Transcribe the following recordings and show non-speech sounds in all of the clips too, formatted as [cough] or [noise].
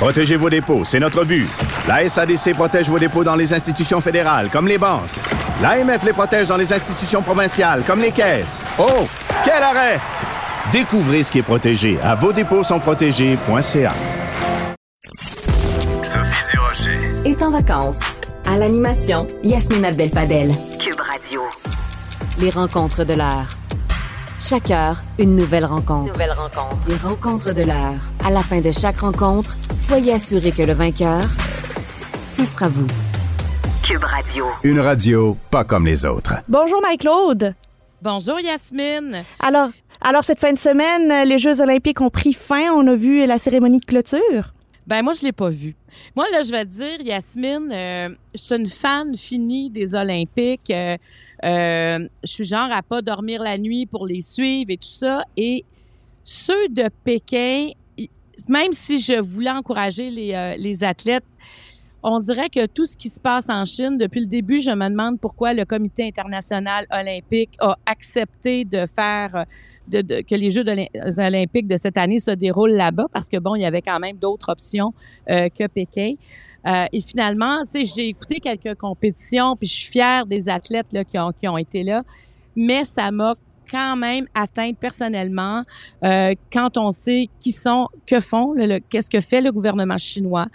Protégez vos dépôts, c'est notre but. La SADC protège vos dépôts dans les institutions fédérales, comme les banques. L'AMF les protège dans les institutions provinciales, comme les caisses. Oh, quel arrêt! Découvrez ce qui est protégé à vos dépôts sont protégés.ca. Sophie Durocher. est en vacances. À l'animation, Yasmine Abdel-Fadel. Cube Radio. Les rencontres de l'heure. Chaque heure, une nouvelle rencontre. Nouvelle rencontre. Les rencontres de l'heure. À la fin de chaque rencontre, soyez assurés que le vainqueur, ce sera vous. Cube Radio. Une radio pas comme les autres. Bonjour Marie-Claude. Bonjour Yasmine. Alors, alors cette fin de semaine, les Jeux olympiques ont pris fin. On a vu la cérémonie de clôture. Ben moi je l'ai pas vu. Moi là je vais te dire Yasmine, euh, je suis une fan finie des Olympiques. Euh, euh, je suis genre à pas dormir la nuit pour les suivre et tout ça. Et ceux de Pékin, même si je voulais encourager les, les athlètes, on dirait que tout ce qui se passe en Chine, depuis le début, je me demande pourquoi le Comité international olympique a accepté de faire de, de- que les Jeux olympiques de cette année se déroulent là-bas, parce que bon, il y avait quand même d'autres options euh, que Pékin. Euh, et finalement, tu sais, j'ai écouté quelques compétitions, puis je suis fière des athlètes là, qui, ont, qui ont été là, mais ça m'a quand même atteinte personnellement euh, quand on sait qui sont, que font, le- le- qu'est-ce que fait le gouvernement chinois,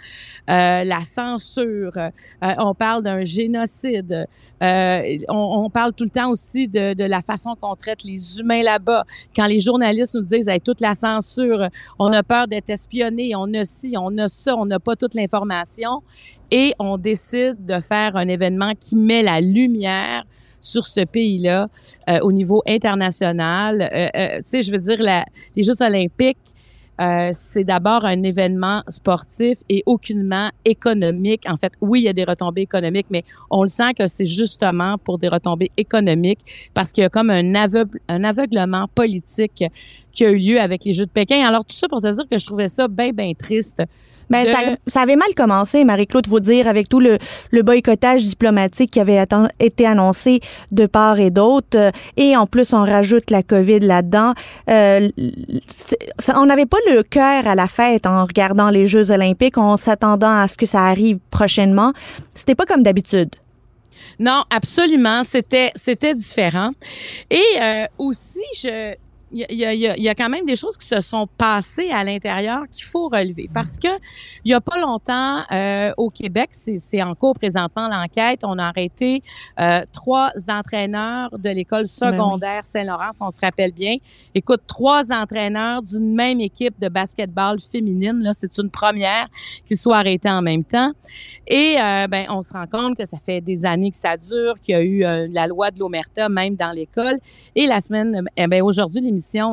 euh, la censure, euh, on parle d'un génocide, euh, on, on parle tout le temps aussi de, de la façon qu'on traite les humains là-bas. Quand les journalistes nous disent hey, toute la censure, on a peur d'être espionné, on a ci, on a ça, on n'a pas toute l'information, et on décide de faire un événement qui met la lumière sur ce pays-là euh, au niveau international. Euh, euh, tu sais, je veux dire, la, les Jeux olympiques, euh, c'est d'abord un événement sportif et aucunement économique. En fait, oui, il y a des retombées économiques, mais on le sent que c'est justement pour des retombées économiques parce qu'il y a comme un, aveugle, un aveuglement politique qui a eu lieu avec les Jeux de Pékin. Alors, tout ça pour te dire que je trouvais ça bien, bien triste. De- ça, ça avait mal commencé, Marie-Claude, faut dire, avec tout le, le boycottage diplomatique qui avait été annoncé de part et d'autre. Euh, Et en plus, on rajoute la COVID là-dedans. Euh, on n'avait pas le cœur à la fête en regardant les Jeux olympiques, en s'attendant à ce que ça arrive prochainement. C'était pas comme d'habitude. Non, absolument. C'était, c'était différent. Et euh, aussi, je, il y a, il y, a, il y a- il y a quand même des choses qui se sont passées à l'intérieur qu'il faut relever. Parce que il y a pas longtemps, euh, au Québec, c'est, en cours présentement l'enquête, on a arrêté euh, trois entraîneurs de l'école secondaire Saint-Laurent, on se rappelle bien. Écoute, trois entraîneurs d'une même équipe de basketball féminine, là, c'est une première qu'ils soient arrêtés en même temps. Et euh, ben, on se rend compte que ça fait des années que ça dure, qu'il y a eu la loi de l'omerta même dans l'école. Et la semaine, eh ben, aujourd'hui,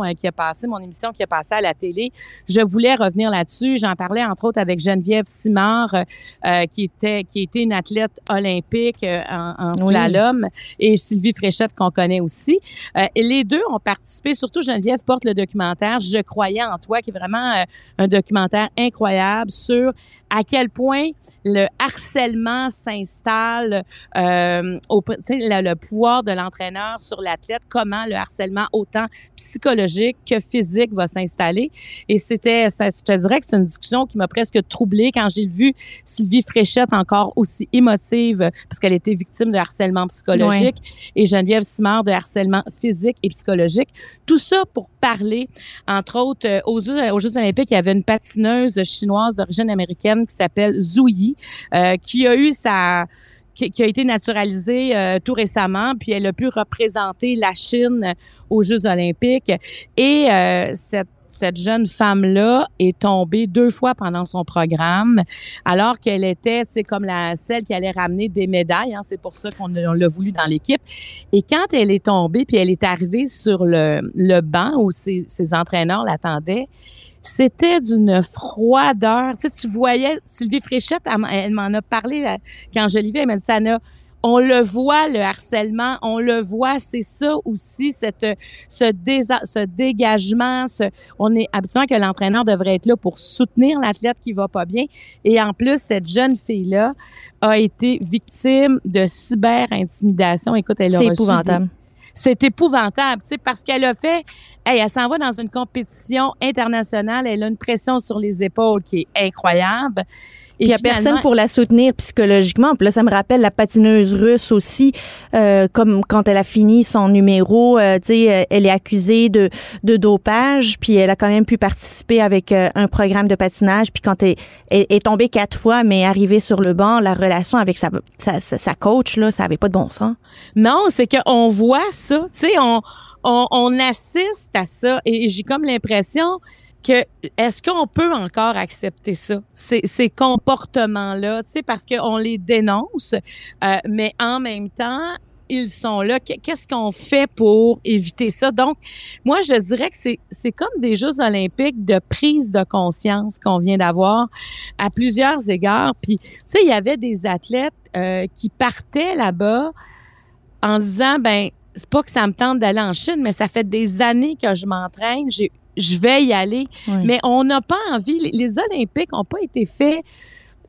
euh, qui a passé, mon émission qui a passé à la télé, je voulais revenir là-dessus. J'en parlais entre autres avec Geneviève Simard, euh, euh, qui était qui était une athlète olympique euh, en, en Oui. slalom, et Sylvie Fréchette qu'on connaît aussi. Euh, et les deux ont participé. Surtout Geneviève porte le documentaire Je croyais en toi, qui est vraiment un documentaire incroyable sur à quel point le harcèlement s'installe, euh, au, tu sais, le, le pouvoir de l'entraîneur sur l'athlète, comment le harcèlement autant psychologique que physique va s'installer. Et c'était, je te dirais que c'est une discussion qui m'a presque troublée quand j'ai vu Sylvie Fréchette encore aussi émotive parce qu'elle était victime de harcèlement psychologique et Geneviève Simard de harcèlement physique et psychologique. Tout ça pour parler, entre autres, euh, aux Jeux, aux Jeux olympiques, il y avait une patineuse chinoise d'origine américaine qui s'appelle Zhu Yi, euh, qui a eu sa qui, a été naturalisée euh, tout récemment, puis elle a pu représenter la Chine aux Jeux olympiques. Et euh, cette cette jeune femme-là est tombée deux fois pendant son programme, alors qu'elle était, c'est comme la celle qui allait ramener des médailles. Hein, c'est pour ça qu'on on l'a voulu dans l'équipe. Et quand elle est tombée, puis elle est arrivée sur le, le banc où ses entraîneurs l'attendaient, c'était d'une froideur. Tu sais, tu voyais, Sylvie Fréchette, elle, m'en a parlé quand je l'ai vue, elle m'a dit, ça n'a on le voit le harcèlement, on le voit, c'est ça aussi cette ce, ce dégagement, ce, on est habituellement que l'entraîneur devrait être là pour soutenir l'athlète qui va pas bien et en plus cette jeune fille là a été victime de cyber intimidation. Écoute, elle a C'est épouvantable. C'est épouvantable, tu sais, parce qu'elle a fait, hey, elle s'en va dans une compétition internationale, elle a une pression sur les épaules qui est incroyable. Il n'y a personne pour la soutenir psychologiquement. Puis là, ça me rappelle la patineuse russe aussi, euh, comme quand elle a fini son numéro, euh, tu sais, euh, elle est accusée de, de dopage, puis elle a quand même pu participer avec un programme de patinage. Puis quand elle, est tombée quatre fois, mais arrivée sur le banc, la relation avec sa, sa, sa coach, là, ça avait pas de bon sens. Non, c'est qu'on voit ça, tu sais, on, on, on assiste à ça, et j'ai comme l'impression est-ce qu'on peut encore accepter ça, ces, ces comportements-là, tu sais, parce qu'on les dénonce, euh, mais en même temps, ils sont là. Qu'est-ce qu'on fait pour éviter ça? Donc, moi, je dirais que c'est, comme des Jeux olympiques de prise de conscience qu'on vient d'avoir à plusieurs égards. Puis, tu sais, il y avait des athlètes euh, qui partaient là-bas en disant, ben, c'est pas que ça me tente d'aller en Chine, mais ça fait des années que je m'entraîne. Je vais y aller. Mais on n'a pas envie, les, Olympiques n'ont pas été faits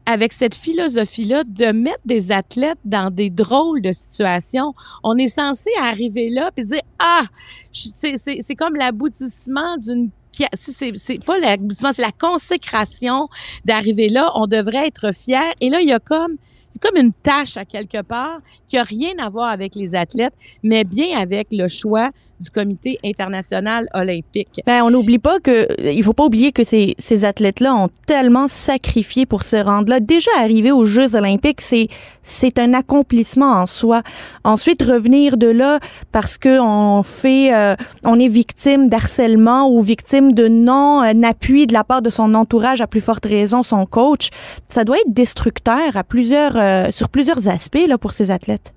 avec cette philosophie-là de mettre des athlètes dans des drôles de situations. On est censé arriver là et dire, ah, c'est comme l'aboutissement d'une c'est pas l'aboutissement, c'est la consécration d'arriver là. On devrait être fiers. Et là, il y a comme comme une tâche à quelque part qui a rien à voir avec les athlètes, mais bien avec le choix du Comité international olympique. Ben, on n'oublie pas que, il faut pas oublier que ces, ces athlètes-là ont tellement sacrifié pour se rendre là. Déjà arriver aux Jeux olympiques, c'est, c'est un accomplissement en soi. Ensuite, revenir de là parce que on fait, euh, on est victime d'harcèlement ou victime de non-appui de la part de son entourage, à plus forte raison son coach, ça doit être destructeur à plusieurs, euh, sur plusieurs aspects là pour ces athlètes.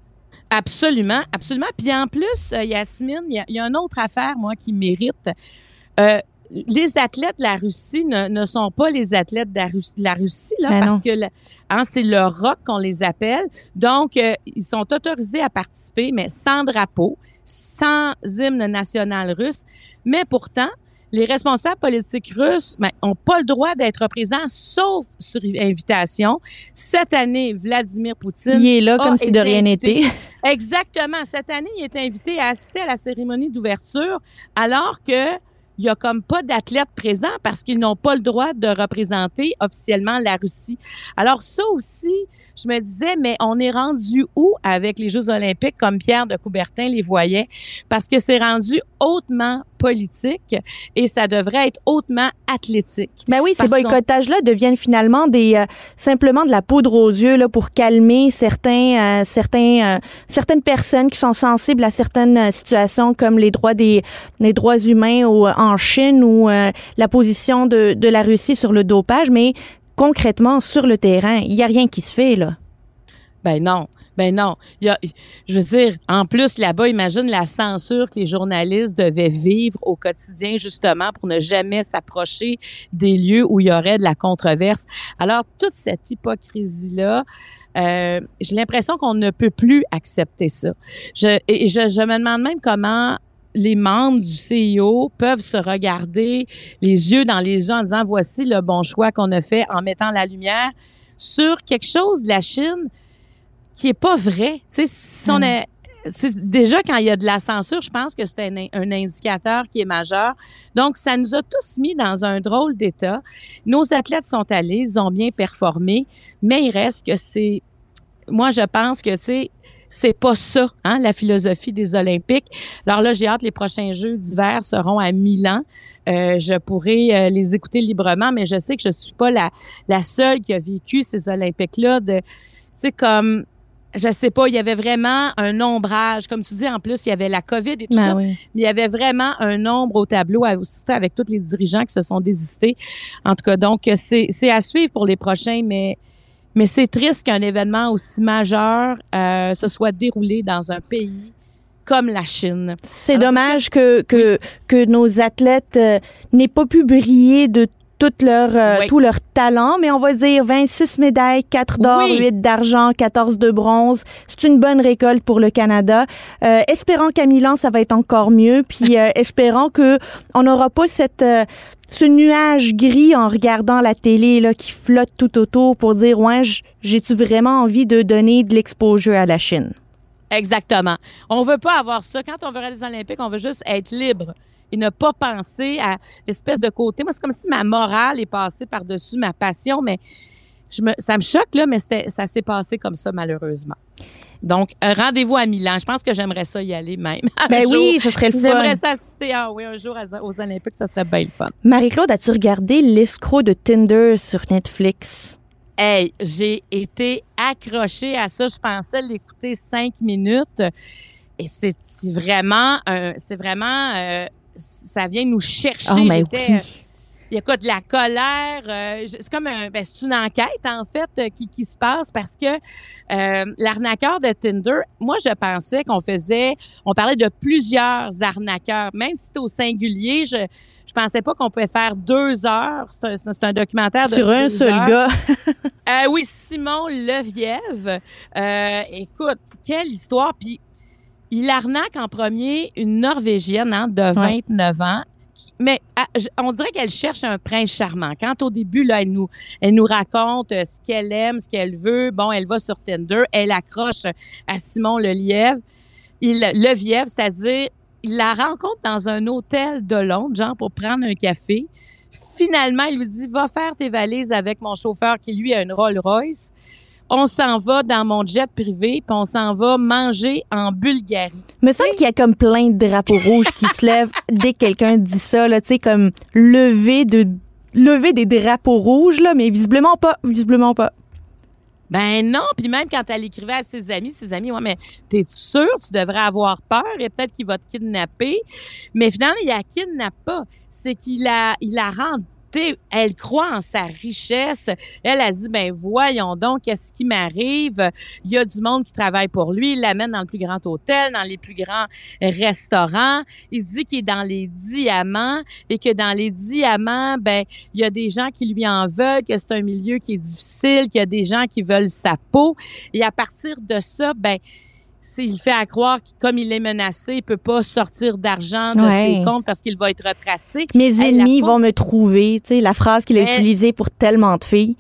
Absolument, absolument. Puis en plus, euh, Yasmine, il y, a une autre affaire, moi, qui mérite. Euh, les athlètes de la Russie ne, sont pas les athlètes de la Russie, là, ben parce que hein, c'est le rock qu'on les appelle. Donc, euh, ils sont autorisés à participer, mais sans drapeau, sans hymne national russe. Mais pourtant, les responsables politiques russes n'ont ben, pas le droit d'être présents, sauf sur invitation. Cette année, Vladimir Poutine. Il est là comme si de rien n'était. [laughs] Exactement. Cette année, il est invité à assister à la cérémonie d'ouverture, alors que il y a comme pas d'athlètes présents parce qu'ils n'ont pas le droit de représenter officiellement la Russie. Alors ça aussi, je me disais, mais on est rendu où avec les Jeux olympiques comme Pierre de Coubertin les voyait? Parce que c'est rendu hautement politique et ça devrait être hautement athlétique. Ben oui, ces boycottages-là deviennent finalement des euh, simplement de la poudre aux yeux là pour calmer certains euh, certains euh, certaines personnes qui sont sensibles à certaines situations comme les droits des les droits humains en Chine ou la position de de la Russie sur le dopage, mais concrètement, sur le terrain, il n'y a rien qui se fait, là. Ben non. Ben non. Il y a, je veux dire, en plus, là-bas, imagine la censure que les journalistes devaient vivre au quotidien, justement, pour ne jamais s'approcher des lieux où il y aurait de la controverse. Alors, toute cette hypocrisie-là, euh, j'ai l'impression qu'on ne peut plus accepter ça. Je, et je, je me demande même comment les membres du CIO peuvent se regarder les yeux dans les yeux en disant voici le bon choix qu'on a fait en mettant la lumière sur quelque chose de la Chine qui est pas vrai. Tu sais, si on est déjà quand il y a de la censure, je pense que c'est un, un, indicateur qui est majeur. Donc, ça nous a tous mis dans un drôle d'état. Nos athlètes sont allés, ils ont bien performé, mais il reste que c'est, moi, je pense que, tu sais, c'est pas ça, hein, la philosophie des Olympiques. Alors là, j'ai hâte, les prochains Jeux d'hiver seront à Milan. Euh, je pourrai euh, les écouter librement, mais je sais que je suis pas la, la seule qui a vécu ces Olympiques-là. Tu sais, comme, je sais pas, il y avait vraiment un ombrage. Comme tu dis, en plus, il y avait la COVID et tout ben ça. Mais il y avait vraiment un nombre au tableau, avec tous les dirigeants qui se sont désistés. En tout cas, donc, c'est à suivre pour les prochains, mais mais c'est triste qu'un événement aussi majeur euh, se soit déroulé dans un pays comme la Chine. C'est dommage que, que, que nos athlètes euh, n'aient pas pu briller de toute leur, euh, tout leur talent, mais on va dire 26 médailles, 4 d'or, 8 d'argent, 14 de bronze. C'est une bonne récolte pour le Canada. Euh, espérons qu'à Milan, ça va être encore mieux. Puis euh, [laughs] espérons que on n'aura pas cette ce nuage gris en regardant la télé là, qui flotte tout autour pour dire ouais, j'ai-tu vraiment envie de donner de l'exposure à la Chine? Exactement. On veut pas avoir ça. Quand on veut aller aux Olympiques, on veut juste être libre et ne pas penser à l'espèce de côté. Moi, c'est comme si ma morale est passée par-dessus ma passion, mais je me, ça me choque, là, mais ça s'est passé comme ça, malheureusement. Donc, rendez-vous à Milan. Je pense que j'aimerais ça y aller même. [laughs] Ben oui, ce serait le fun. J'aimerais ça assister ah, oui, un jour aux Olympiques, ça serait bien le fun. Marie-Claude, as-tu regardé l'escroc de Tinder sur Netflix? Hey, j'ai été accrochée à ça. Je pensais l'écouter cinq minutes. Et c'est vraiment, c'est vraiment euh, ça vient nous chercher. Oh, oui. Euh, il y a de la colère. Euh, c'est comme un, ben, c'est une enquête en fait euh, qui, qui, se passe parce que l'arnaqueur de Tinder, moi je pensais qu'on faisait, on parlait de plusieurs arnaqueurs, même si c'était au singulier. Je je pensais pas qu'on pouvait faire deux heures. C'est un, c'est un documentaire de sur un seul gars. euh, oui, Simon Leviève. écoute, quelle histoire. Puis il arnaque en premier une Norvégienne hein, de 29 ans. Mais ah, on dirait qu'elle cherche un prince charmant. Quand au début, là, elle nous, elle nous raconte euh, ce qu'elle aime, ce qu'elle veut. Bon, elle va sur Tinder, elle accroche à Simon le lièvre. Il, le lièvre, c'est-à-dire, il la rencontre dans un hôtel de Londres, genre pour prendre un café. Finalement, il lui dit, va faire tes valises avec mon chauffeur qui, lui, a une Rolls Royce on s'en va dans mon jet privé, puis on s'en va manger en Bulgarie. Me semble qu'il y a comme plein de drapeaux rouges qui se lèvent dès que quelqu'un dit ça, là, tu sais, comme lever de lever des drapeaux rouges, là, mais visiblement pas, visiblement pas. Ben non, puis même quand elle écrivait à ses amis, ses amis, ouais, mais t'es sûr, tu devrais avoir peur? Et peut-être qu'il va te kidnapper. Mais finalement, il la kidnappe pas. C'est qu'il la, il la rend elle croit en sa richesse. Elle a dit, ben voyons donc, qu'est-ce qui m'arrive? Il y a du monde qui travaille pour lui. Il l'amène dans le plus grand hôtel, dans les plus grands restaurants. Il dit qu'il est dans les diamants et que dans les diamants, ben il y a des gens qui lui en veulent, que c'est un milieu qui est difficile, qu'il y a des gens qui veulent sa peau. Et à partir de ça, ben s'il fait à croire que comme il est menacé, il peut pas sortir d'argent de ses comptes parce qu'il va être retracé. Mes ennemis vont me trouver, tu sais, la phrase qu'il a utilisée pour tellement de filles.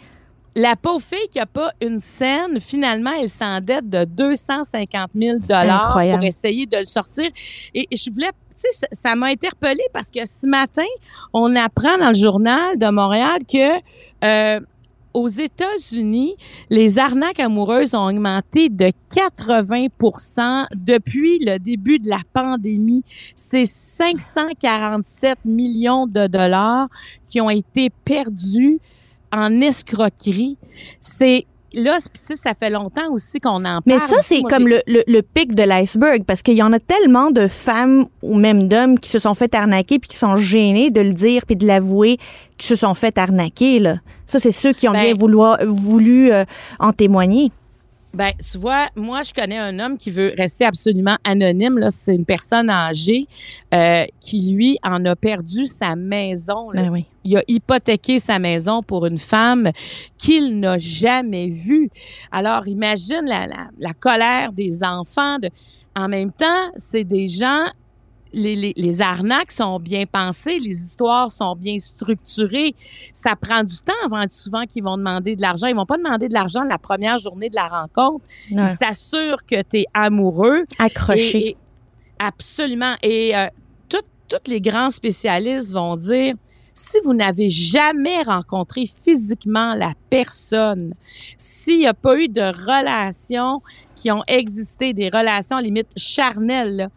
La pauvre fille qui a pas une scène, finalement, elle s'endette de 250 000 dollars pour essayer de le sortir. Et je voulais tu sais, ça m'a interpellée parce que ce matin, on apprend dans le journal de Montréal que euh, aux États-Unis, les arnaques amoureuses ont augmenté de 80% depuis le début de la pandémie. C'est 547 millions de dollars qui ont été perdus en escroquerie. C'est là, ça fait longtemps aussi qu'on en parle. Mais ça, c'est comme le, le, pic de l'iceberg parce qu'il y en a tellement de femmes ou même d'hommes qui se sont fait arnaquer puis qui sont gênés de le dire puis de l'avouer qui se sont fait arnaquer. Là. Ça, c'est ceux qui ont bien ben voulu, euh, en témoigner. Ben, tu vois, moi, je connais un homme qui veut rester absolument anonyme. Là, c'est une personne âgée euh, qui, lui, en a perdu sa maison. Ben oui. Il a hypothéqué sa maison pour une femme qu'il n'a jamais vue. Alors, imagine la, la, la colère des enfants. De... En même temps, c'est des gens les, les, arnaques sont bien pensées, les histoires sont bien structurées. Ça prend du temps avant souvent qu'ils vont demander de l'argent. Ils vont pas demander de l'argent la première journée de la rencontre. Ils s'assurent que tu es amoureux. Accroché. absolument. Et euh, tous les grands spécialistes vont dire, si vous n'avez jamais rencontré physiquement la personne, s'il n'y a pas eu de relations qui ont existé, des relations limite charnelles,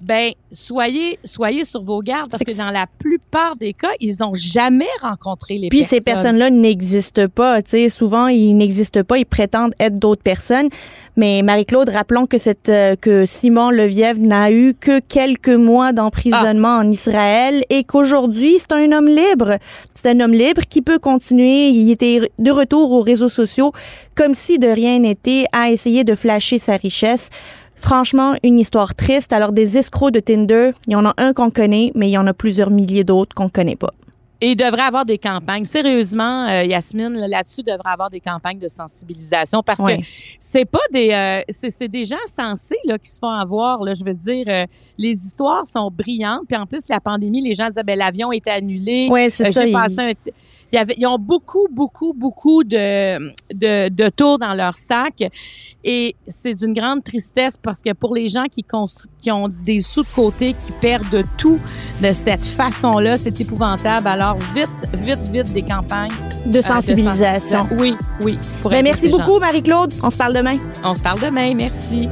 ben soyez soyez sur vos gardes parce que, dans la plupart des cas, ils ont jamais rencontré les Puis personnes. ces personnes-là n'existent pas, tu sais, souvent ils n'existent pas, ils prétendent être d'autres personnes. Mais Marie-Claude, rappelons que cette euh, que Simon Levièvre n'a eu que quelques mois d'emprisonnement en Israël et qu'aujourd'hui, c'est un homme libre. C'est un homme libre qui peut continuer, il était de retour aux réseaux sociaux comme si de rien n'était à essayer de flasher sa richesse. Franchement, une histoire triste. Alors, des escrocs de Tinder, il y en a un qu'on connaît, mais il y en a plusieurs milliers d'autres qu'on connaît pas. Et il devrait avoir des campagnes. Sérieusement, euh, Yasmine, là-dessus, il devrait avoir des campagnes de sensibilisation parce que c'est pas des euh, c'est des gens sensés là, qui se font avoir. Là, je veux dire, euh, les histoires sont brillantes. Puis en plus, la pandémie, les gens disaient ben l'avion était annulé. Oui, c'est ça. Passé un il y avait, ils ont beaucoup, beaucoup, beaucoup de, de, de tours dans leur sac. Et c'est d'une grande tristesse parce que pour les gens qui, qui ont des sous de côté, qui perdent tout de cette façon-là, c'est épouvantable. Alors, vite, vite, vite des campagnes. De sensibilisation. oui, oui. Ben, merci beaucoup, Marie-Claude. On se parle demain. On se parle demain. Merci.